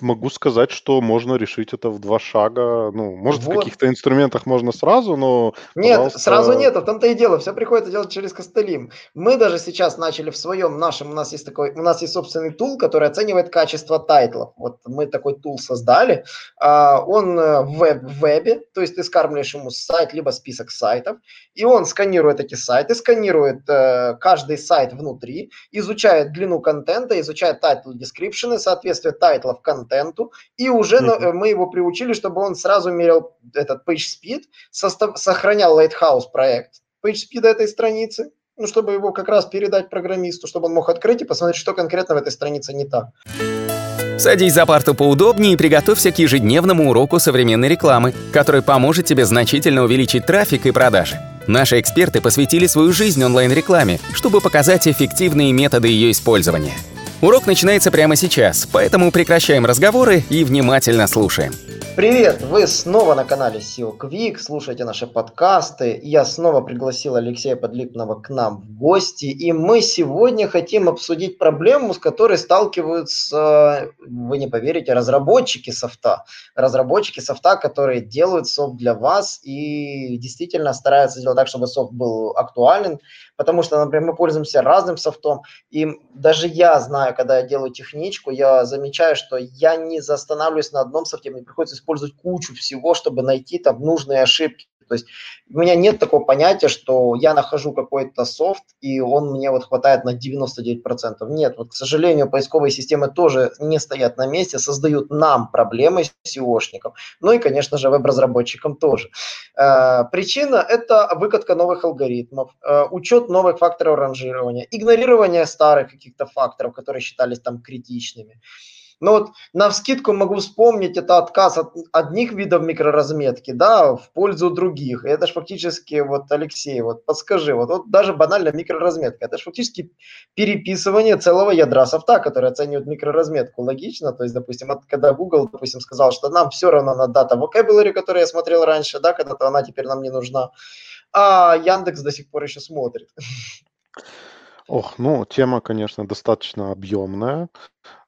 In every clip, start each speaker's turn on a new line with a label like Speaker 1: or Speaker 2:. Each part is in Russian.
Speaker 1: могу сказать, что можно решить это в два шага. Ну, может, в каких-то инструментах можно сразу, но,
Speaker 2: Нет, сразу нет, в том-то и дело. Все приходится делать через костыли. Мы даже сейчас начали в своем нашем, у нас есть такой, у нас есть собственный tool, который оценивает качество title ов. Вот мы такой tool создали. А, он э, в, веб, в вебе, то есть ты скармливаешь ему сайт, либо список сайтов, и он сканирует эти сайты, сканирует э, каждый сайт внутри, изучает длину контента, изучает title description, соответствие title ов контенту, и уже mm-hmm. мы его приучили, чтобы он сразу мерил этот page speed, состав, сохранял Lighthouse проект page speed этой страницы, ну, чтобы его как раз передать программисту, чтобы он мог открыть и посмотреть, что конкретно в этой странице не так.
Speaker 3: Садись за парту поудобнее и приготовься к ежедневному уроку современной рекламы, который поможет тебе значительно увеличить трафик и продажи. Наши эксперты посвятили свою жизнь онлайн-рекламе, чтобы показать эффективные методы ее использования. Урок начинается прямо сейчас, поэтому прекращаем разговоры и внимательно слушаем.
Speaker 2: Привет! Вы снова на канале SEO Quick, слушаете наши подкасты. Я снова пригласил Алексея Подлипного к нам в гости, и мы сегодня хотим обсудить проблему, с которой сталкиваются, вы не поверите, разработчики софта. Разработчики софта, которые делают софт для вас и действительно стараются сделать так, чтобы софт был актуален, потому что, например, мы пользуемся разным софтом, и даже я знаю, когда я делаю техничку, я замечаю, что я не застанавливаюсь на одном софте, мне приходится использовать кучу всего, чтобы найти там нужные ошибки. То есть у меня нет такого понятия, что я нахожу какой-то софт, и он мне вот хватает на 99%. Нет, вот, к сожалению, поисковые системы тоже не стоят на месте, создают нам проблемы SEOшникам, ну и, конечно же, веб-разработчикам тоже. Э, причина – это выкатка новых алгоритмов, э, учет новых факторов ранжирования, игнорирование старых каких-то факторов, которые считались там критичными. Но вот на вскидку могу вспомнить, это отказ от одних видов микроразметки, да, в пользу других. И это же фактически, вот, Алексей, вот подскажи, вот, вот даже банально микроразметка, это же фактически переписывание целого ядра софта, который оценивает микроразметку. Логично? То есть, допустим, от, когда Google, допустим, сказал, что нам все равно на дата vocabulary, которую я смотрел раньше, да, когда-то она теперь нам не нужна, а Яндекс до сих пор еще смотрит.
Speaker 1: Ох, ну, тема, конечно, достаточно объемная.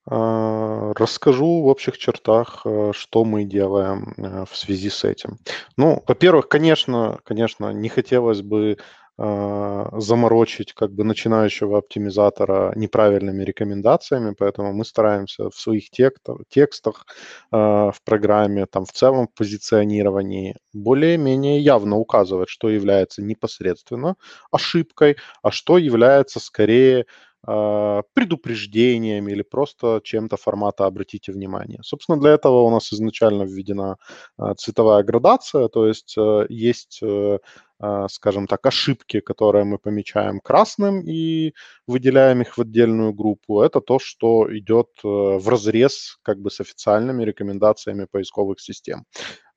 Speaker 1: А, расскажу в общих чертах, э, что мы делаем э, в связи с этим. Ну, во-первых, конечно, конечно, не хотелось бы а, заморочить как бы начинающего оптимизатора неправильными рекомендациями, поэтому мы стараемся в своих текстах, текстах в программе, там в целом в позиционировании более-менее явно указывать, что является непосредственно ошибкой, а что является скорее предупреждениями или просто чем-то формата «обратите внимание». Собственно, для этого у нас изначально введена а, цветовая градация, то есть э, есть, э, а, скажем так, ошибки, которые мы помечаем красным и выделяем их в отдельную группу. Это то, что идет э, в разрез как бы с официальными рекомендациями поисковых систем.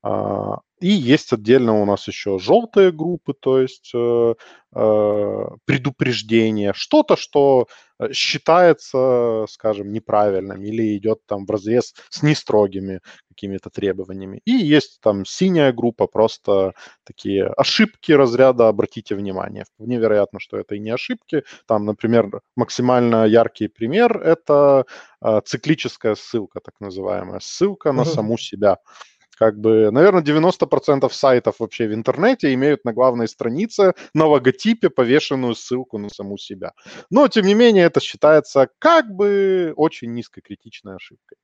Speaker 1: А, и есть отдельно у нас еще желтые группы, то есть э, э, предупреждение, что-то, что э, считается, скажем, неправильным или идет там в разрез с нестрогими какими-то требованиями. И есть там синяя группа, просто такие ошибки разряда «обратите внимание». Вполне вероятно, что это и не ошибки. Там, например, максимально яркий пример – это циклическая ссылка, так называемая, ссылка на саму себя как бы, наверное, 90% сайтов вообще в интернете имеют на главной странице на логотипе повешенную ссылку на саму себя. Но, тем не менее, это считается как бы очень низкокритичной ошибкой.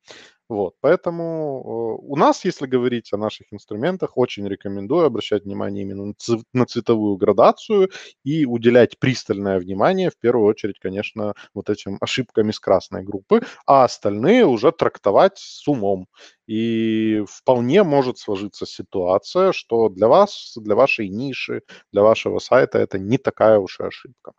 Speaker 1: Вот, поэтому э, у нас, если говорить о наших инструментах, очень рекомендую обращать внимание именно на цветовую градацию и уделять пристальное внимание, в первую очередь, конечно, вот этим ошибкам из красной группы, а остальные уже трактовать с умом. И вполне может сложиться ситуация, что для вас, для вашей ниши, для вашего сайта это не такая уж и ошибка.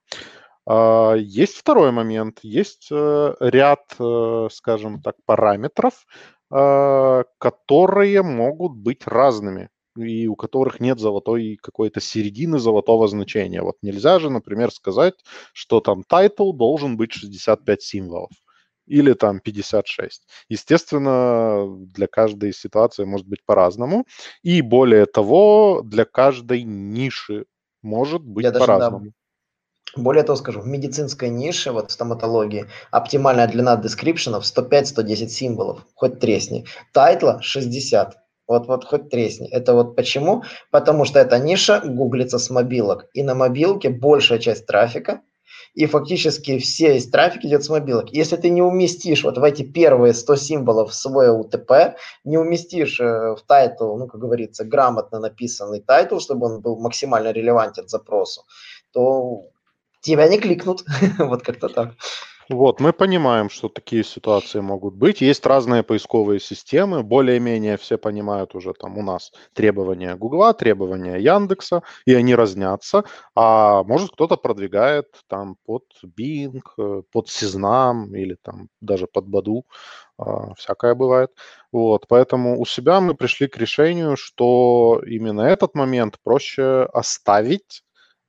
Speaker 1: А, есть второй момент, есть э, ряд, э, скажем так, параметров, а, которые могут быть разными и у которых нет золотой какой-то середины золотого значения. Вот нельзя же, например, сказать, что там title должен быть 65 символов или там 56. Естественно, для каждой ситуации может быть по-разному. И более того, для каждой ниши может быть по-разному.
Speaker 2: Более того скажу, в медицинской нише, вот в стоматологии, оптимальная длина description ов 105-110 символов, хоть тресни. Title а 60. Вот, вот хоть тресни. Это вот почему? Потому что эта ниша гуглится с мобилок. И на мобилке большая часть трафика и фактически весь трафик идет с мобилок. Если ты не уместишь вот в эти первые 100 символов свой УТП, не уместишь э, в title, ну, как говорится, грамотно написанный title, чтобы он был максимально релевантен запросу, то тебя не кликнут. вот как-то так.
Speaker 1: Вот, мы понимаем, что такие ситуации могут быть. Есть разные поисковые системы, более-менее все понимают уже там у нас требования Гугла, требования Яндекса, и они разнятся. А может кто-то продвигает там под Bing, э, под Сизнам или там даже под Баду. Всякое бывает. Вот, поэтому у себя мы пришли к решению, что именно этот момент проще оставить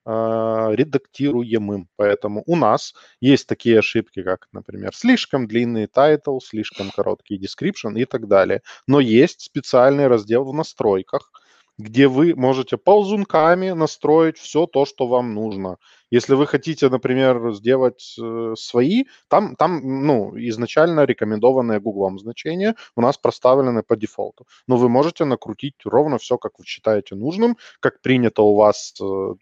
Speaker 1: редактируемым. Поэтому у нас есть такие ошибки, как, например, слишком длинный title, слишком короткий description и так далее. Но есть специальный раздел в настройках, где вы можете ползунками настроить все то, что вам нужно. Если вы хотите, например, сделать э, свои, там, там ну, изначально рекомендованные Гуглом значения у нас проставлены по дефолту. Но вы можете накрутить ровно все, как вы считаете нужным, как принято у вас э,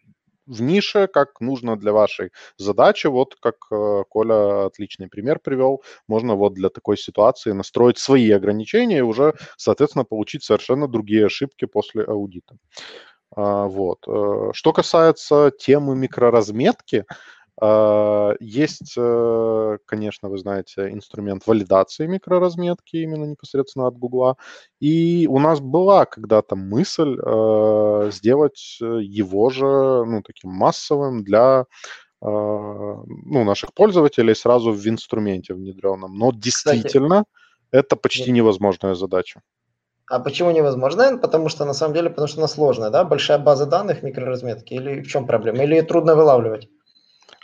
Speaker 1: в нише, как нужно для вашей задачи. Вот как э, Коля отличный пример привел, можно вот для такой ситуации настроить свои ограничения и уже, соответственно, получить совершенно другие ошибки после аудита. А, вот. Э, что касается темы микроразметки, есть, э, конечно, вы знаете, инструмент валидации микроразметки именно непосредственно от Гугла. И у нас была когда-то мысль э, сделать его же, ну, таким массовым для а, ну, наших пользователей сразу в инструменте внедренном. Но действительно, Кстати, это почти невозможная задача.
Speaker 2: А почему невозможно? Потому что, на самом деле, потому что она сложная, да? Большая база данных микроразметки или в чем проблема? Или трудно вылавливать?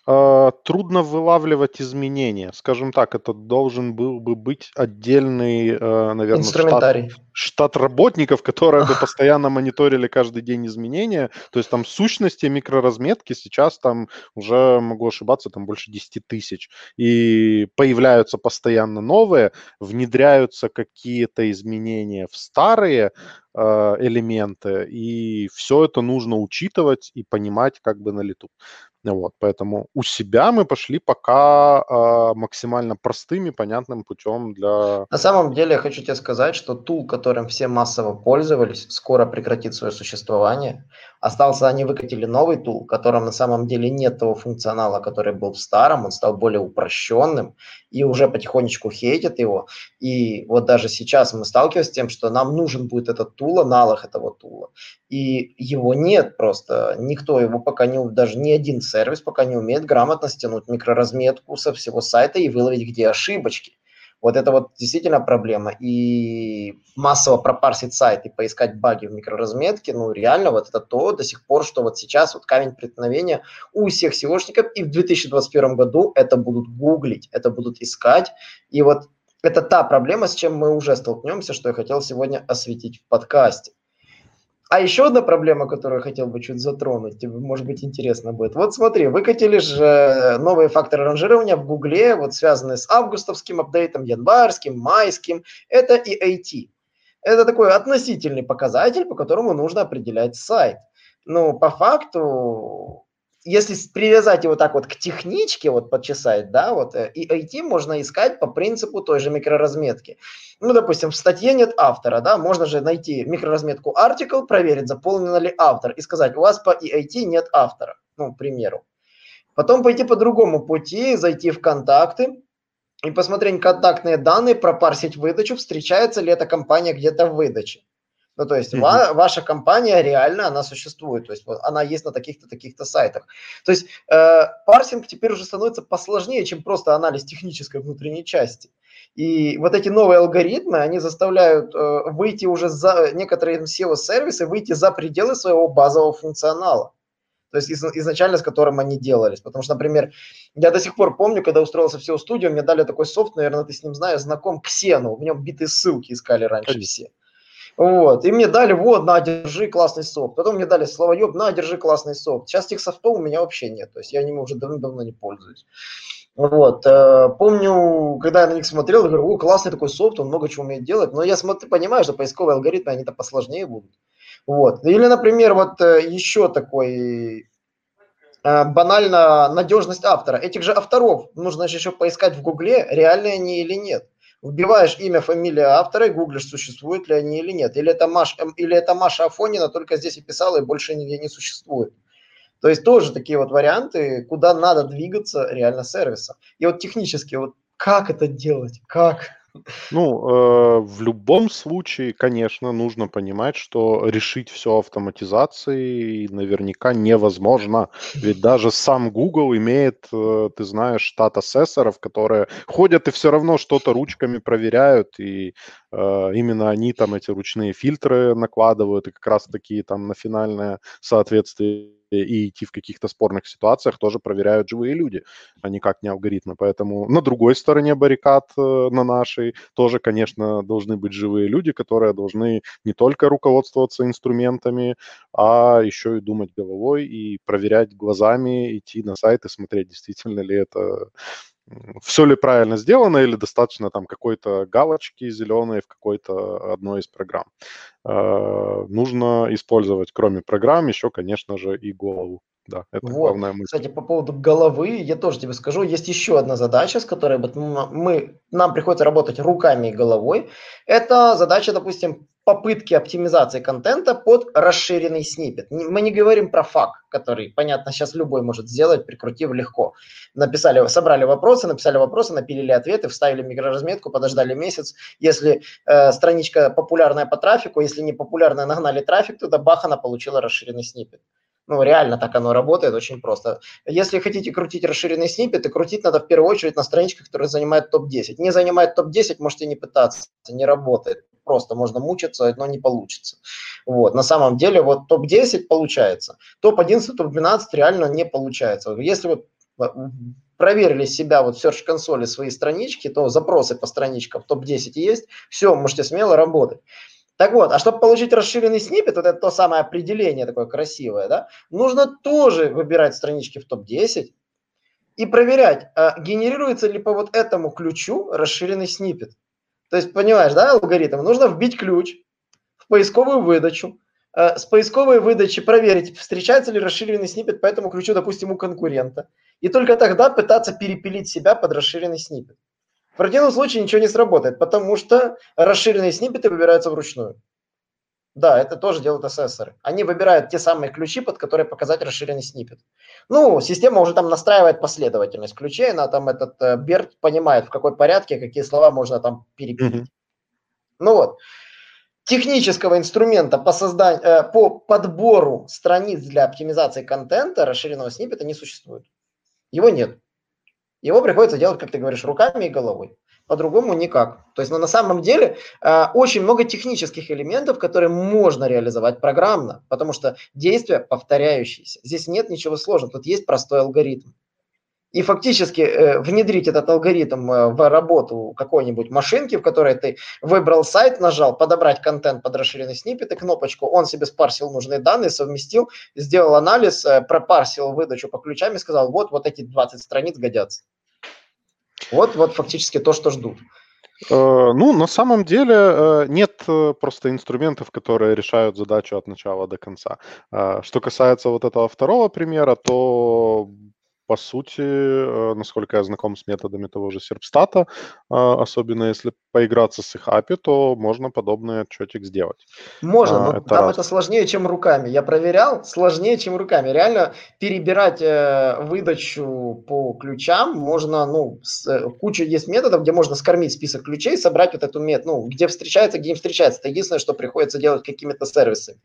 Speaker 1: А, трудно вылавливать изменения. Скажем так, это должен был бы быть отдельный, э, наверное, штат, штат работников, которые бы постоянно мониторили каждый день изменения. То есть там сущности микроразметки сейчас там уже, могу ошибаться, там больше 10 тысяч. И появляются постоянно новые, внедряются какие-то изменения в старые э, элементы, и все это нужно учитывать и понимать как бы на лету. Вот, поэтому у себя мы пошли пока э, максимально простым и понятным путем для...
Speaker 2: На самом деле я хочу тебе сказать, что тул, которым все массово пользовались, скоро прекратит свое существование. Остался, они выкатили новый тул, в котором на самом деле нет того функционала, который был в старом, он стал более упрощенным и уже потихонечку хейтят его. И вот даже сейчас мы сталкиваемся с тем, что нам нужен будет этот тул, аналог этого тула. И его нет просто, никто его пока не, даже ни один сервис пока не умеет грамотно стянуть микроразметку со всего сайта и выловить, где ошибочки. Вот это вот действительно проблема. И массово пропарсить сайт и поискать баги в микроразметке, ну реально вот это то до сих пор, что вот сейчас вот камень преткновения у всех SEOшников, и в 2021 году это будут гуглить, это будут искать. И вот это та проблема, с чем мы уже столкнемся, что я хотел сегодня осветить в подкасте. А еще одна проблема, которую я хотел бы чуть затронуть, тебе, может быть, интересно будет. Вот смотри, выкатили же э, новые факторы ранжирования в Гугле, вот связанные с августовским апдейтом, январским, майским. Это и EAT. Это такой относительный показатель, по которому нужно определять сайт. Ну, по факту, если привязать его так вот к техничке, вот подчесать, да, вот, э, и IT можно искать по принципу той же микроразметки. Ну, допустим, в статье нет автора, да, можно же найти микроразметку article, проверить, заполнен ли автор, и сказать, у вас по EIT нет автора, ну, к примеру. Потом пойти по другому пути, зайти в контакты и посмотреть контактные данные, пропарсить выдачу, встречается ли эта компания где-то в выдаче. Ну, то есть mm-hmm. ва- ваша компания реально, она существует, то есть она есть на таких-то, таких-то сайтах. То есть э, парсинг теперь уже становится посложнее, чем просто анализ технической внутренней части. И вот эти новые алгоритмы, они заставляют э, выйти уже за некоторые SEO-сервисы, выйти за пределы своего базового функционала. То есть из, изначально с которым они делались. Потому что, например, я до сих пор помню, когда устроился в SEO-студию, мне дали такой софт, наверное, ты с ним знаешь, знаком Ксену. В нем битые ссылки искали раньше все. Вот. И мне дали, вот, на, держи классный софт. Потом мне дали словоеб, на, держи классный софт. Сейчас тех софтов у меня вообще нет. То есть я ними уже давно-давно не пользуюсь. Вот. Э, помню, когда я на них смотрел, говорю, о, классный такой софт, он много чего умеет делать. Но я смотрю, понимаю, что поисковые алгоритмы, они-то посложнее будут. Вот. Или, например, вот э, еще такой э, банально надежность автора. Этих же авторов нужно же еще поискать в Гугле, реальные они или нет. Вбиваешь имя, фамилия автора и гуглишь, существуют ли они или нет. Или это, Маш, эм, или это Маша Афонина, только здесь и писала, и больше нигде не существует. То есть тоже такие вот варианты, куда надо двигаться реально сервиса. И вот технически, вот как это делать, как?
Speaker 1: Ну, э, в любом случае, конечно, нужно понимать, что решить все автоматизацией наверняка невозможно. Ведь даже сам Google имеет, э, ты знаешь, штат ассессоров, которые ходят и все равно что-то ручками проверяют, и именно они там эти ручные фильтры накладывают, и как раз таки там на финальное соответствие и идти в каких-то спорных ситуациях тоже проверяют живые люди, а никак не алгоритмы. Поэтому на другой стороне баррикад, э, на нашей, тоже, конечно, должны быть живые люди, которые должны не только руководствоваться инструментами, а еще и думать головой и проверять глазами, идти на сайт и смотреть, действительно ли это все ли правильно сделано или достаточно там какой-то галочки зеленой в какой-то одной из программ. Э, нужно использовать, кроме программ, еще, конечно же, и голову. Да,
Speaker 2: это вот. главная мысль. Кстати, по поводу головы, я тоже тебе скажу, есть еще одна задача, с которой мы, нам приходится работать руками и головой. Это задача, допустим, попытки оптимизации контента под расширенный снипет. Мы не говорим про фак, который, понятно, сейчас любой может сделать, прикрутив легко. Написали, собрали вопросы, написали вопросы, напилили ответы, вставили микроразметку, подождали месяц. Если э, страничка популярная по трафику, если не популярная, нагнали трафик, туда бах, она получила расширенный снипет. Ну, реально так оно работает, очень просто. Если хотите крутить расширенные сниппеты, крутить надо в первую очередь на страничках, которые занимают топ-10. Не занимает топ-10, можете не пытаться, не работает. Просто можно мучиться, но не получится. Вот. На самом деле вот топ-10 получается. Топ-11, топ-12 реально не получается. Если вот э, проверили себя вот в Search консоли свои странички, то запросы по страничкам топ-10 есть, все, можете смело работать. Так вот, а чтобы получить расширенный снипет, вот это то самое определение такое красивое, да, нужно тоже выбирать странички в топ-10 и проверять, а генерируется ли по вот этому ключу расширенный снипет. То есть, понимаешь, да, алгоритм? Нужно вбить ключ в поисковую выдачу, э, с поисковой выдачи проверить, встречается ли расширенный снипет по этому ключу, допустим, у конкурента. И только тогда пытаться перепилить себя под расширенный снипет. В противном случае ничего не сработает, потому что расширенные сниппеты выбираются вручную. Да, это тоже делают ассессоры. Они выбирают те самые ключи, под которые показать расширенный сниппет. Ну, система уже там настраивает последовательность ключей, она там этот э, Берт понимает, в какой порядке, какие слова можно там перепилить. Mm-hmm. Ну вот. Технического инструмента по, созданию, э, по подбору страниц для оптимизации контента расширенного сниппета не существует. Его нет. Его приходится делать, как ты говоришь, руками и головой. По-другому никак. То есть, но ну, на самом деле э, очень много технических элементов, которые можно реализовать программно, потому что действия повторяющиеся. Здесь нет ничего сложного, тут есть простой алгоритм. И фактически э, внедрить этот алгоритм э, в работу какой-нибудь машинки, в которой ты выбрал сайт, нажал подобрать контент под расширенный сниппет и кнопочку, он себе спарсил нужные данные, совместил, сделал анализ, э, пропарсил выдачу по ключам и сказал, вот, вот эти 20 страниц годятся. Вот, вот фактически то, что ждут.
Speaker 1: Ну, на самом деле нет просто инструментов, которые решают задачу от начала до конца. Что касается вот этого второго примера, то по сути, э, насколько я знаком с методами того же серпстата, а, особенно если поиграться с их API, то можно подобный отчетик сделать.
Speaker 2: Можно, а, но это там раз. это сложнее, чем руками. Я проверял, сложнее, чем руками. Реально перебирать э, выдачу по ключам можно, ну, с, э, куча есть методов, где можно скормить список ключей, собрать вот эту мет, ну, где встречается, где не встречается. Это единственное, что приходится делать какими-то сервисами.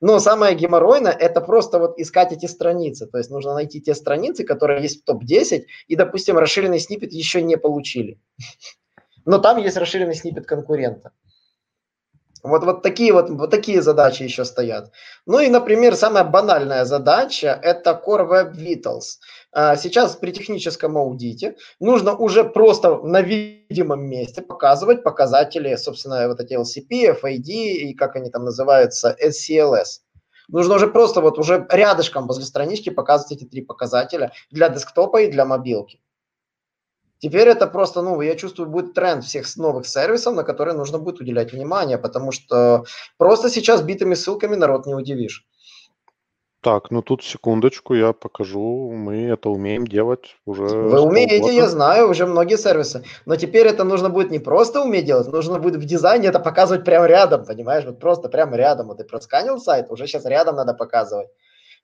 Speaker 2: Но самое геморройное – это просто вот искать эти страницы. То есть нужно найти те страницы, которые есть в топ-10, и, допустим, расширенный снипет еще не получили. Но там есть расширенный снипет конкурента. Вот, вот, такие вот, вот такие задачи еще стоят. Ну и, например, самая банальная задача – это Core Web Vitals. А, сейчас при техническом аудите нужно уже просто на видимом месте показывать показатели, собственно, вот эти LCP, FID и как они там называются, SCLS. Нужно уже просто вот уже рядышком возле странички показывать эти три показателя для десктопа и для мобилки. Теперь это просто, ну, я чувствую, будет тренд всех новых сервисов, на которые нужно будет уделять внимание, потому что просто сейчас битыми ссылками народ не удивишь.
Speaker 1: Так, ну тут секундочку, я покажу. Мы это умеем делать уже
Speaker 2: Вы умеете, я знаю, уже многие сервисы. Но теперь это нужно будет не просто уметь делать, нужно будет в дизайне это показывать прямо рядом, понимаешь? Вот просто прямо рядом. Вот ты просканил сайт, уже сейчас рядом надо показывать.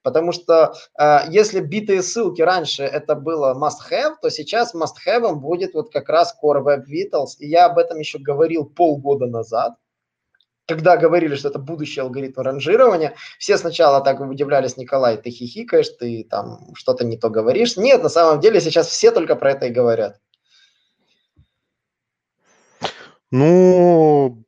Speaker 2: Потому что э, если битые ссылки раньше это было must-have, то сейчас must-have будет вот как раз Core Web Vitals. И я об этом еще говорил полгода назад когда говорили, что это будущий алгоритм ранжирования, все сначала так удивлялись, Николай, ты хихикаешь, ты там что-то не то говоришь. Нет, на самом деле сейчас все только про это и говорят.
Speaker 1: Ну,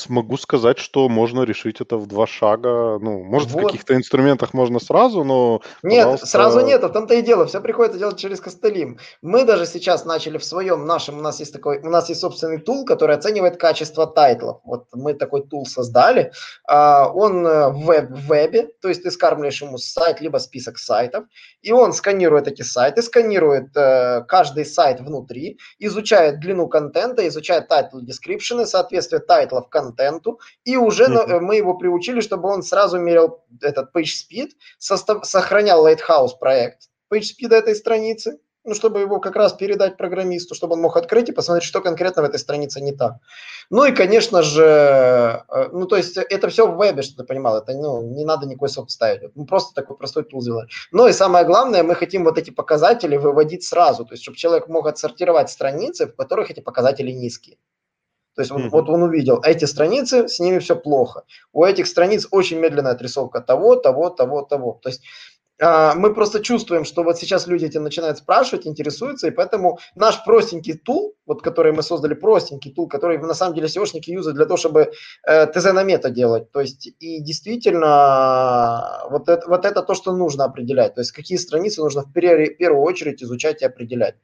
Speaker 1: Смогу сказать, что можно решить это в два шага. Ну, может, в каких-то инструментах можно сразу, но,
Speaker 2: Нет, пожалуйста. сразу нет, в том-то и дело. Все приходится делать через костыли. Мы даже сейчас начали в своем нашем, у нас есть такой, у нас есть собственный tool, который оценивает качество title ов. Вот мы такой tool создали. А, он э, в, веб, в вебе, то есть ты скармливаешь ему сайт, либо список сайтов, и он сканирует эти сайты, сканирует э, каждый сайт внутри, изучает длину контента, изучает title description, соответствие title ов контенту, и уже mm-hmm. мы его приучили, чтобы он сразу мерил этот page speed, состав, сохранял Lighthouse проект page speed этой страницы, ну, чтобы его как раз передать программисту, чтобы он мог открыть и посмотреть, что конкретно в этой странице не так. Ну и, конечно же, э, ну, то есть это все в вебе, что ты понимал, это, ну, не надо никакой софт ставить, мы просто такой простой тул сделали. Но и самое главное, мы хотим вот эти показатели выводить сразу, то есть чтобы человек мог отсортировать страницы, в которых эти показатели низкие. То есть mm-hmm. вот, вот он увидел, эти страницы, с ними все плохо. У этих страниц очень медленная отрисовка того, того, того, того. То есть а, мы просто чувствуем, что вот сейчас люди эти начинают спрашивать, интересуются, и поэтому наш простенький тул, вот который мы создали, простенький тул, который на самом деле SEOшники юзают для того, чтобы э, ТЗ на мета делать. То есть и действительно вот это, вот это то, что нужно определять. То есть какие страницы нужно в первую очередь изучать и определять.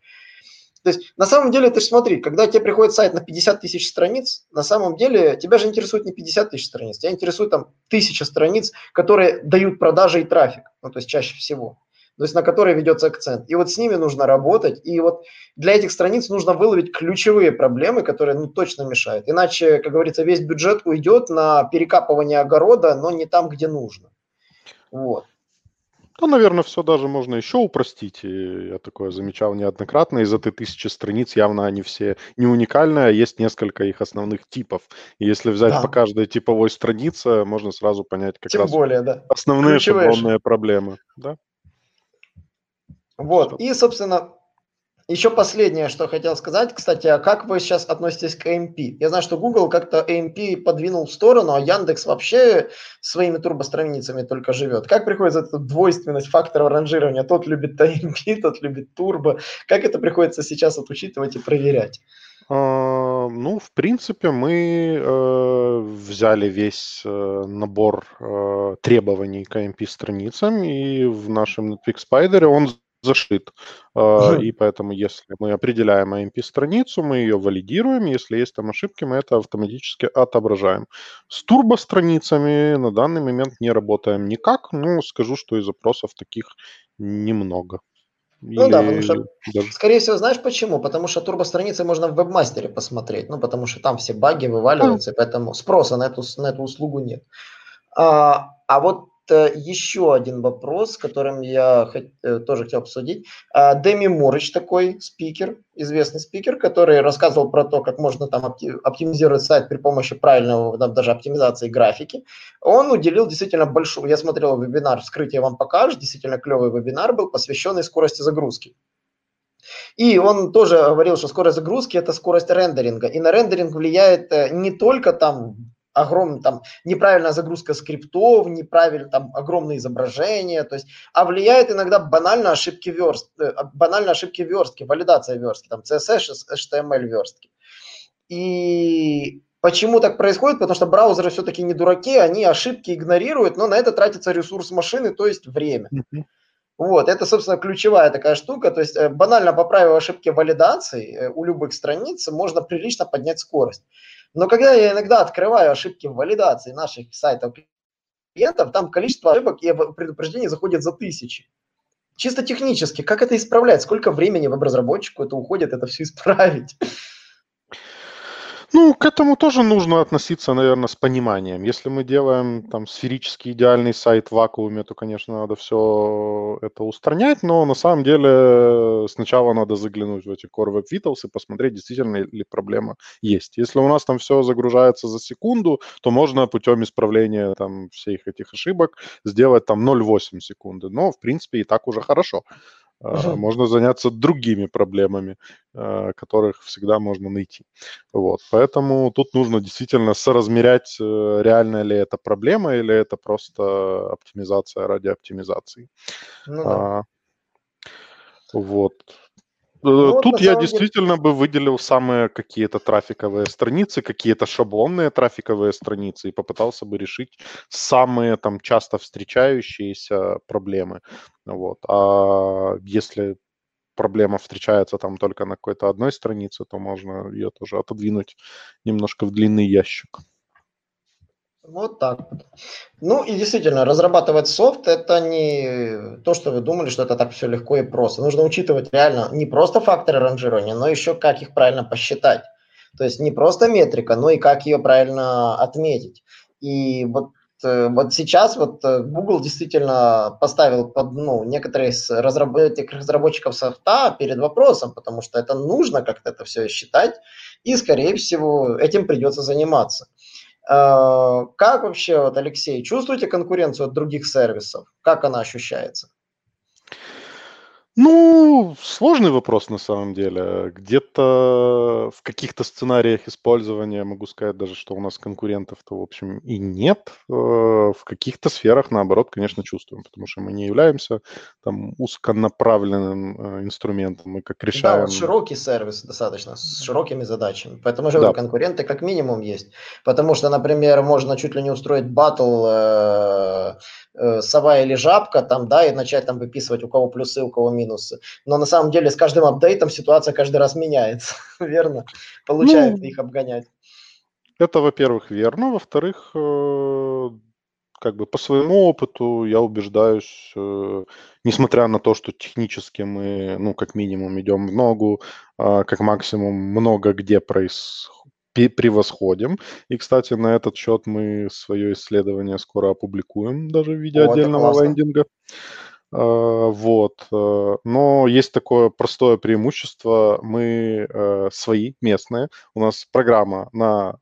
Speaker 2: То есть на самом деле, ты смотри, когда тебе приходит сайт на 50 тысяч страниц, на самом деле тебя же интересует не 50 тысяч страниц, тебя интересует там тысяча страниц, которые дают продажи и трафик, ну то есть чаще всего, то есть на которые ведется акцент. И вот с ними нужно работать, и вот для этих страниц нужно выловить ключевые проблемы, которые ну, точно мешают. Иначе, как говорится, весь бюджет уйдет на перекапывание огорода, но не там, где нужно. Вот.
Speaker 1: Ну, наверное, все даже можно еще упростить. И я такое замечал неоднократно. Из этой тысячи страниц явно они все не уникальные, а есть несколько их основных типов. И если взять да. по каждой типовой странице, можно сразу понять как
Speaker 2: Тем
Speaker 1: раз
Speaker 2: более, да.
Speaker 1: основные Ключевые шаблонные проблемы. Да?
Speaker 2: Вот. Что? И, собственно, еще последнее, что хотел сказать, кстати, а как вы сейчас относитесь к AMP? Я знаю, что Google как-то AMP подвинул в сторону, а Яндекс вообще своими турбостраницами только живет. Как приходится эта двойственность факторов ранжирования? Тот любит AMP, тот любит турбо. Как это приходится сейчас вот и проверять?
Speaker 1: А, ну, в принципе, мы э, взяли весь э, набор э, требований к AMP страницам, и в нашем Netflix Spider он зашит. Uh, и поэтому, если мы определяем AMP-страницу, мы ее валидируем. Если есть там ошибки, мы это автоматически отображаем. С турбо-страницами на данный момент не работаем никак. Ну, скажу, что и запросов таких немного.
Speaker 2: Ну Или... да, потому что, Даже... скорее всего, знаешь почему? Потому что турбо-страницы можно в вебмастере посмотреть, ну, потому что там все баги вываливаются, а. поэтому спроса на эту, на эту услугу нет. А, а вот еще один вопрос, которым я э, тоже хотел обсудить. А, Дэми Морич такой спикер, известный спикер, который рассказывал про то, как можно там оптимизировать сайт при помощи правильного, даже оптимизации графики. Он уделил действительно большую, я смотрел вебинар, вскрытие вам покажет, действительно клевый вебинар был, посвященный скорости загрузки. И он тоже говорил, что скорость загрузки – это скорость рендеринга. И на рендеринг влияет э, не только там огромная там неправильная загрузка скриптов, неправильно там огромные изображения, то есть, а влияет иногда банально ошибки верст, э, банально ошибки верстки, валидация верстки, там CSS, HTML верстки. И Почему так происходит? Потому что браузеры все-таки не дураки, они ошибки игнорируют, но на это тратится ресурс машины, то есть время. Вот, это, собственно, ключевая такая штука. То есть, э, банально поправив ошибки валидации э, у любых страниц, можно прилично поднять скорость. Но когда я иногда открываю ошибки в валидации наших сайтов клиентов, там количество ошибок и предупреждений заходит за тысячи. Чисто технически, как это исправлять? Сколько времени веб-разработчику это уходит, это все исправить?
Speaker 1: Ну, к этому тоже нужно относиться, наверное, с пониманием. Если мы делаем там сферический идеальный сайт в вакууме, то, конечно, надо все это устранять, но на самом деле сначала надо заглянуть в эти Core Web Vitals и посмотреть, действительно ли проблема есть. Если у нас там все загружается за секунду, то можно путем исправления там всех этих ошибок сделать там 0,8 секунды. Но, в принципе, и так уже хорошо. Uh-huh. Можно заняться другими проблемами, а, которых всегда можно найти. Вот. Поэтому тут нужно действительно соразмерять, э, реально ли это проблема или это просто оптимизация ради оптимизации. Ну, да. а, вот. Э, ну, Тут я действительно деле... бы выделил самые какие-то трафиковые страницы, какие-то шаблонные трафиковые страницы и попытался бы решить самые там часто встречающиеся проблемы. Вот. А если проблема встречается там только на какой-то одной странице, то можно ее тоже отодвинуть немножко в длинный ящик.
Speaker 2: Вот так. Ну и действительно, разрабатывать софт – это не то, что вы думали, что это так все легко и просто. Нужно учитывать реально не просто факторы ранжирования, но еще как их правильно посчитать. То есть не просто метрика, но и как ее правильно отметить. И вот э, вот сейчас вот э, Google действительно поставил под, ну, некоторые из разработчиков, разработчиков софта перед вопросом, потому что это нужно как-то это все считать, и, скорее всего, этим придется заниматься. Э, как вообще, вот, Алексей, чувствуете конкуренцию от других сервисов? Как она ощущается?
Speaker 1: Ну, сложный вопрос на самом деле. Где-то в каких-то сценариях использования могу сказать даже, что у нас конкурентов-то, в общем, и нет. Э, в каких-то сферах, наоборот, конечно, чувствуем, потому что мы не являемся там узконаправленным э, инструментом, мы как решаем... Да, вот
Speaker 2: широкий сервис достаточно, с широкими задачами. Поэтому же да. конкуренты как минимум есть. Потому что, например, можно чуть ли не устроить батл э, сова или жабка, там, да, и начать там выписывать, у кого плюсы, у кого минусы. Но на самом деле с каждым апдейтом ситуация каждый раз меняется, верно? Получается ну, их обгонять.
Speaker 1: Это, во-первых, верно. Во-вторых, э, как бы по своему опыту я убеждаюсь, э, несмотря на то, что технически мы, ну, как минимум, идем в ногу, э, как максимум много где происходит превосходим. И, кстати, на этот счет мы свое исследование скоро опубликуем, даже в виде О, отдельного лендинга. А, вот. Э, но есть такое простое преимущество. Мы э, свои, местные. У нас программа на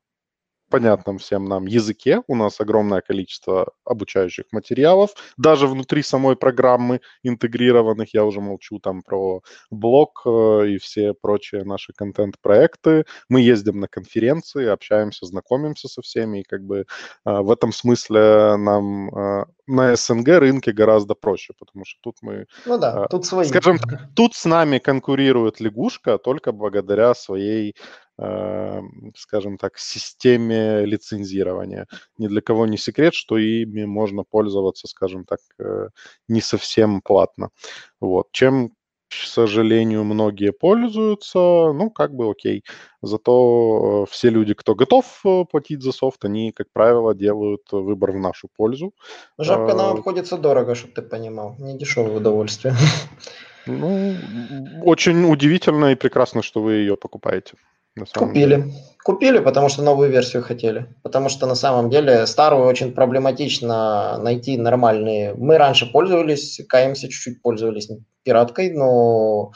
Speaker 1: понятном всем нам языке. У нас огромное количество обучающих материалов. Даже внутри самой программы интегрированных, я уже молчу там про блог э, и все прочие наши контент-проекты. Мы ездим на конференции, общаемся, знакомимся со всеми. И как бы э, в этом смысле нам э, на СНГ рынке гораздо проще, потому что тут мы...
Speaker 2: Ну да, тут свои.
Speaker 1: Скажем, тут с нами конкурирует лягушка только благодаря своей скажем так, системе лицензирования. Ни для кого не секрет, что ими можно пользоваться, скажем так, э, не совсем платно. Вот. Чем, к сожалению, многие пользуются, ну, как бы окей. Зато э, все люди, кто готов э, платить за софт, они, как правило, делают выбор в нашу пользу.
Speaker 2: Жабка нам обходится дорого, чтобы ты понимал. Не дешевое удовольствие.
Speaker 1: Ну, очень удивительно и прекрасно, что вы ее покупаете.
Speaker 2: Купили. Деле. Купили, потому что новую версию хотели. Потому что на самом деле старую очень проблематично найти нормальные. Мы раньше пользовались, каемся, чуть-чуть пользовались пираткой, но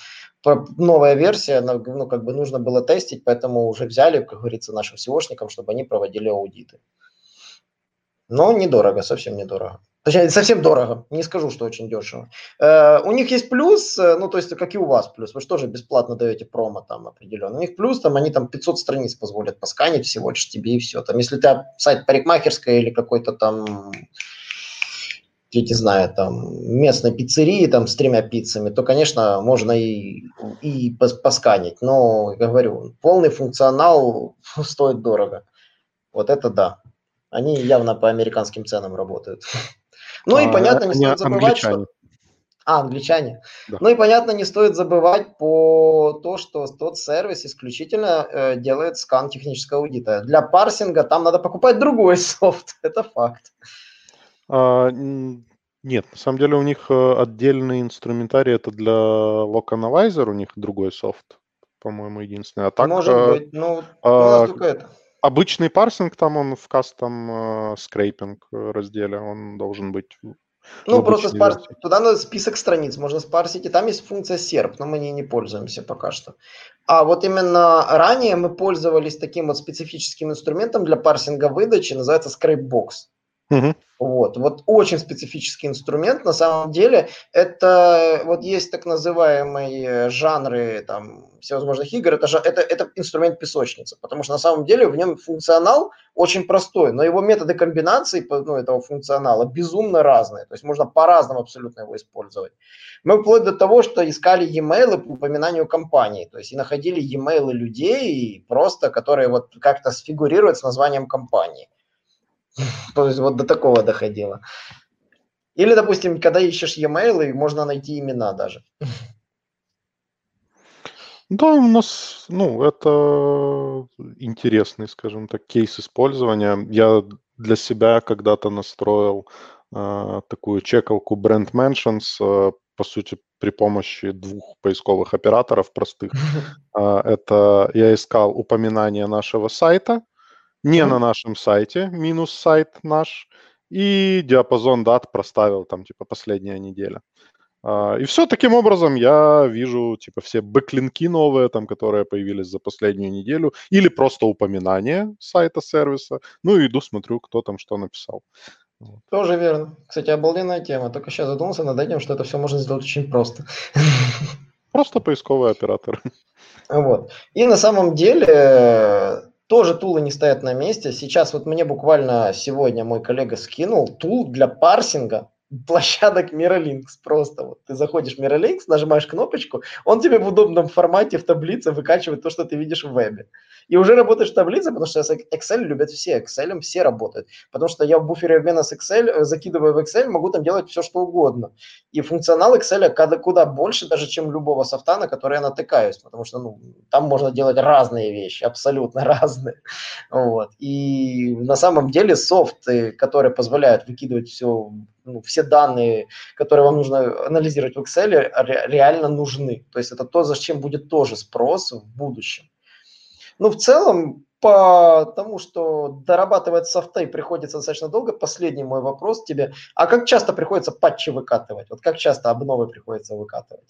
Speaker 2: новая версия, ну, как бы нужно было тестить, поэтому уже взяли, как говорится, нашим SEOшникам, чтобы они проводили аудиты. Но недорого, совсем недорого. Точнее, совсем дорого. Не скажу, что очень дешево. Э, у них есть плюс, э, ну, то есть, как и у вас плюс. Вы же тоже бесплатно даете промо там определенно. У них плюс, там, они там 500 страниц позволят посканить всего лишь тебе и все. Там, если ты сайт парикмахерской или какой-то там я не знаю, там, местной пиццерии там с тремя пиццами, то, конечно, можно и, и посканить. Но, говорю, полный функционал стоит дорого. Вот это да. Они явно по американским ценам работают. Ну и
Speaker 1: А,
Speaker 2: понятно, не стоит забывать, что...
Speaker 1: англичане.
Speaker 2: А, англичане.
Speaker 1: Да.
Speaker 2: Ну и понятно, не стоит забывать по то, что тот сервис исключительно э, делает скан технического аудита. Для парсинга там надо покупать другой софт. Это факт.
Speaker 1: А, Нет, на самом деле у них э, отдельный инструментарий, это для Lock Analyzer, у них другой софт, по-моему, единственный. А так
Speaker 2: Может
Speaker 1: э,
Speaker 2: быть. Ну, у
Speaker 1: а,
Speaker 2: нас только это.
Speaker 1: Обычный парсинг там, он в кастом скрейпинг разделе, он должен быть
Speaker 2: Ну, просто
Speaker 1: обычной
Speaker 2: спар...
Speaker 1: версии.
Speaker 2: туда надо список страниц, можно спарсить, и там есть функция SERP, но мы ней не пользуемся пока что. А вот именно ранее мы пользовались таким вот специфическим инструментом для парсинга выдачи, называется Scrapebox.
Speaker 1: Мгм.
Speaker 2: Вот, вот очень специфический инструмент. На самом деле, это вот есть так называемые жанры там всевозможных игр. Это, жа- это, это инструмент песочницы, потому что на самом деле в нем функционал очень простой, но его методы комбинации ну, этого функционала безумно разные. То есть можно по-разному абсолютно его использовать. Мы вплоть до того, что искали e-mail по упоминанию компании, то есть и находили e-mail людей просто, которые вот как-то сфигурируют с названием компании. То есть вот до такого доходило. Или, допустим, когда ищешь e-mail, можно найти имена даже.
Speaker 1: Да, у нас, ну, это интересный, скажем так, кейс использования. Я для себя когда-то настроил э, такую чекалку Brand Mentions, э, по сути, при помощи двух поисковых операторов простых. А, Это я искал упоминание нашего сайта, не на нашем сайте, минус сайт наш, и диапазон дат проставил там, типа, последняя неделя. А, И все, таким образом я вижу, типа, все бэклинки новые, там, которые появились за последнюю неделю, или просто упоминание сайта сервиса, ну и иду, смотрю, кто там что написал.
Speaker 2: Тоже верно. Кстати, обалденная тема. Только сейчас задумался над этим, что это все можно сделать очень просто.
Speaker 1: Просто поисковый оператор.
Speaker 2: Вот. И на самом деле тоже тулы не стоят на месте. Сейчас вот мне буквально сегодня мой коллега скинул тул для парсинга площадок Miralinks. Просто вот ты заходишь в Miralinks, нажимаешь кнопочку, он тебе в удобном формате в таблице выкачивает то, что ты видишь в вебе. И уже работаешь в таблице, потому что Excel любят все, Excel все работают. Потому что я в буфере обмена с Excel, э, закидываю в Excel, могу там делать все, что угодно. И функционал Excel куда, куда больше даже, чем любого софта, на который я натыкаюсь, потому что ну, там можно делать разные вещи, абсолютно разные. Вот. И на самом деле софты, которые позволяют выкидывать все, ну, все данные, которые вам нужно анализировать в Excel, ре- реально нужны. То есть это то, зачем будет тоже спрос в будущем. Ну, в целом, по тому, что дорабатывать софты приходится достаточно долго, последний мой вопрос тебе. А как часто приходится патчи выкатывать? Вот как часто обновы приходится выкатывать?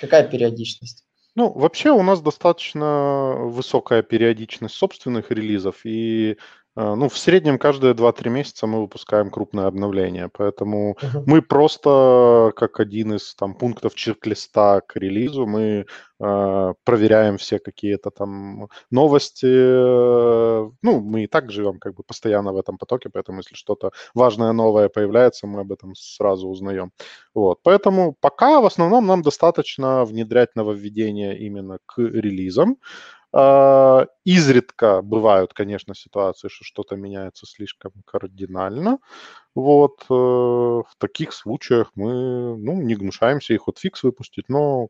Speaker 2: Какая периодичность?
Speaker 1: Ну, вообще у нас достаточно высокая периодичность собственных релизов, и ну, в среднем каждые 2-3 месяца мы выпускаем крупное обновление, поэтому
Speaker 2: Мгм.
Speaker 1: мы просто как один из там пунктов чек-листа к релизу, мы э, проверяем все какие-то там новости, ну, мы и так живем как бы постоянно в этом потоке, поэтому если что-то важное новое появляется, мы об этом сразу узнаем. Вот, поэтому пока в основном нам достаточно внедрять нововведения именно к релизам. А, Изредка бывают, конечно, ситуации, что что-то меняется слишком кардинально. Вот э, в таких случаях мы, ну, не гнушаемся и хотфикс выпустить, но,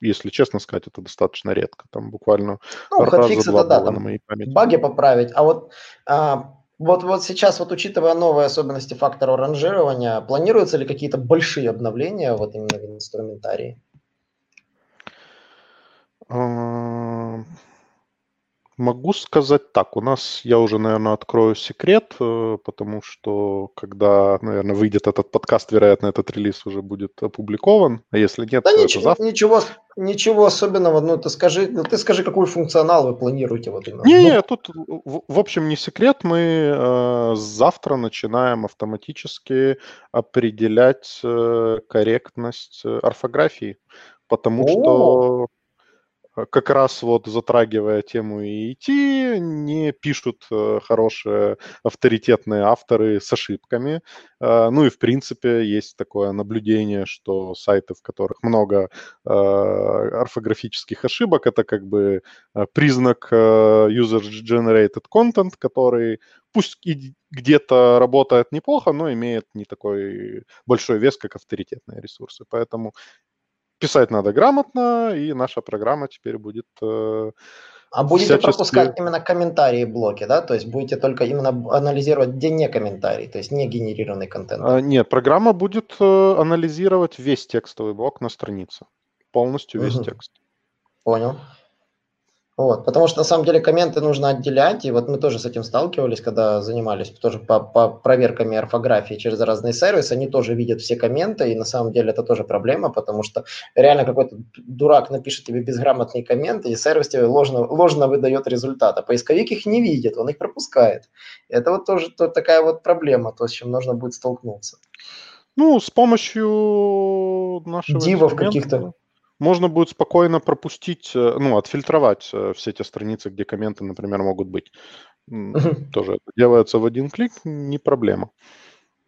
Speaker 1: если честно сказать, это достаточно редко. Там буквально
Speaker 2: Ну,
Speaker 1: раза два
Speaker 2: это да,
Speaker 1: на моей памяти.
Speaker 2: баги поправить. А вот, а, вот, вот сейчас, вот учитывая новые особенности фактора ранжирования, планируются ли какие-то большие обновления вот именно в инструментарии?
Speaker 1: Могу сказать так, у нас, я уже, наверное, открою секрет, э, потому что когда, наверное, выйдет этот подкаст, вероятно, этот релиз уже будет опубликован, а если нет,
Speaker 2: Да
Speaker 1: то это
Speaker 2: ничего,
Speaker 1: завтра.
Speaker 2: ничего, ничего особенного. Ну, ты скажи, ну, ты скажи, какой функционал вы планируете вот именно.
Speaker 1: Не,
Speaker 2: Ну,
Speaker 1: не, тут, в, в общем, не секрет, мы э, завтра начинаем автоматически определять э, корректность э, орфографии, потому
Speaker 2: О!
Speaker 1: что Э, как раз вот затрагивая тему ИИТ, не пишут э, хорошие авторитетные авторы с ошибками. Э, ну и в принципе есть такое наблюдение, что сайты, в которых много орфографических ошибок, это как бы признак user-generated content, который пусть и где-то работает неплохо, но имеет не такой большой вес, как авторитетные ресурсы. Поэтому писать надо грамотно, и наша программа теперь будет э,
Speaker 2: а будете всячески... пропускать именно комментарии блоки, да? То есть будете только именно анализировать, где не комментарий, то есть не генерированный контент?
Speaker 1: А, нет, программа будет э, анализировать весь текстовый блок на странице. Полностью весь угу. текст.
Speaker 2: Понял. Вот, потому что на самом деле комменты нужно отделять, и вот мы тоже с этим сталкивались, когда занимались тоже по, по проверками орфографии через разные сервисы, они тоже видят все комменты, и на самом деле это тоже проблема, потому что реально какой-то дурак напишет тебе безграмотный коммент, и сервис тебе ложно, ложно выдает результат, а поисковик их не видит, он их пропускает. Это вот тоже то, такая вот проблема, то, с чем нужно будет столкнуться.
Speaker 1: Ну, с помощью нашего...
Speaker 2: Дивов каких-то
Speaker 1: можно будет спокойно пропустить, э, ну, отфильтровать э, все те страницы, где комменты, например, могут быть. Тоже это делается в один клик, не проблема.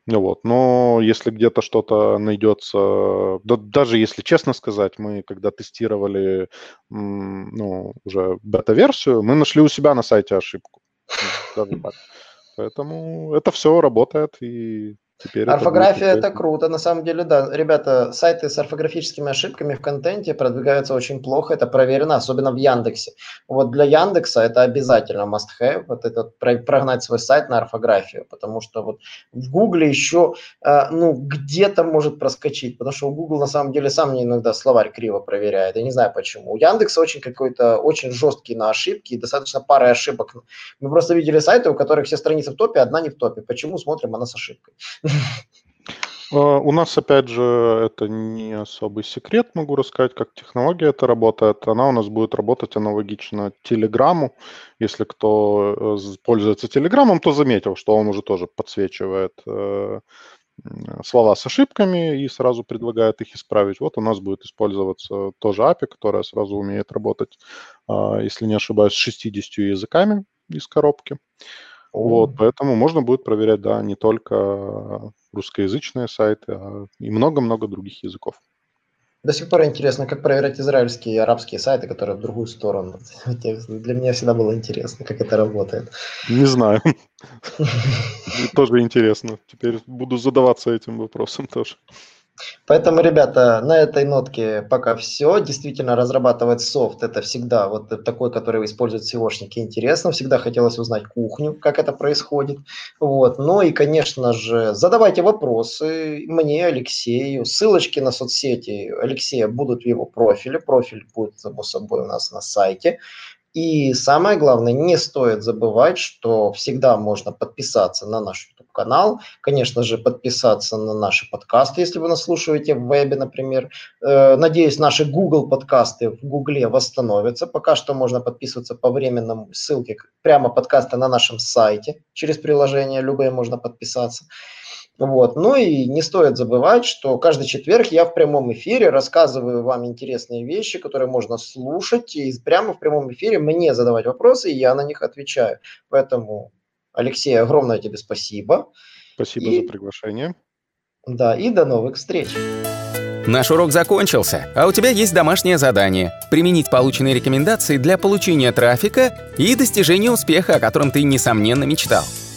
Speaker 1: Вот. Но если где-то что-то найдется, да, даже если честно сказать, мы когда тестировали ну, уже бета-версию, мы нашли у себя на сайте ошибку. Даже так. Поэтому это все работает и
Speaker 2: Теперь Орфография это, это круто, на самом деле, да. Ребята, сайты с орфографическими ошибками в контенте продвигаются очень плохо, это проверено, особенно в Яндексе. Вот для Яндекса это обязательно must have, вот этот прогнать свой сайт на орфографию, потому что вот в Гугле еще, э, ну, где-то может проскочить, потому что у Google на самом деле сам мне иногда словарь криво проверяет, я не знаю почему. У Яндекса очень какой-то, очень жесткий на ошибки, достаточно пары ошибок. Мы просто видели сайты, у которых все страницы в топе, одна не в топе. Почему? Смотрим, она с ошибкой.
Speaker 1: А, у нас, опять же, это не особый секрет, могу рассказать, как технология это работает. Она у нас будет работать аналогично Телеграму. Если кто э, пользуется Телеграмом, то заметил, что он уже тоже подсвечивает э, слова с ошибками и сразу предлагает их исправить. Вот у нас будет использоваться тоже API, которая сразу умеет работать, если не ошибаюсь, с 60 языками из коробки. Вот, поэтому можно будет проверять, да, не только русскоязычные сайты, а и много-много других языков.
Speaker 2: До сих пор интересно, как проверять израильские и арабские сайты, которые в другую сторону. Для меня всегда было интересно, как это работает.
Speaker 1: Не знаю. Тоже интересно. Теперь буду задаваться этим вопросом тоже.
Speaker 2: Поэтому, ребята, на этой нотке пока все. Действительно, разрабатывать софт – это всегда вот такой, который используют SEOшники. Интересно, всегда хотелось узнать кухню, как это происходит. Вот. Ну и, конечно же, задавайте вопросы мне, Алексею. Ссылочки на соцсети Алексея будут в его профиле. Профиль будет, само собой, у нас на сайте. И самое главное, не стоит забывать, что всегда можно подписаться на наш YouTube-канал, конечно же, подписаться на наши подкасты, если вы нас слушаете в вебе, например. Э, надеюсь, наши Google подкасты в Гугле восстановятся. Пока что можно подписываться по временному ссылке прямо подкаста на нашем сайте. Через приложение любые можно подписаться. Вот. Ну и не стоит забывать, что каждый четверг я в прямом эфире рассказываю вам интересные вещи, которые можно слушать, и прямо в прямом эфире мне задавать вопросы, и я на них отвечаю. Поэтому, Алексей, огромное тебе спасибо.
Speaker 1: Спасибо и... за приглашение.
Speaker 2: Да, и до новых встреч.
Speaker 3: Наш урок закончился, а у тебя есть домашнее задание – применить полученные рекомендации для получения трафика и достижения успеха, о котором ты, несомненно, мечтал.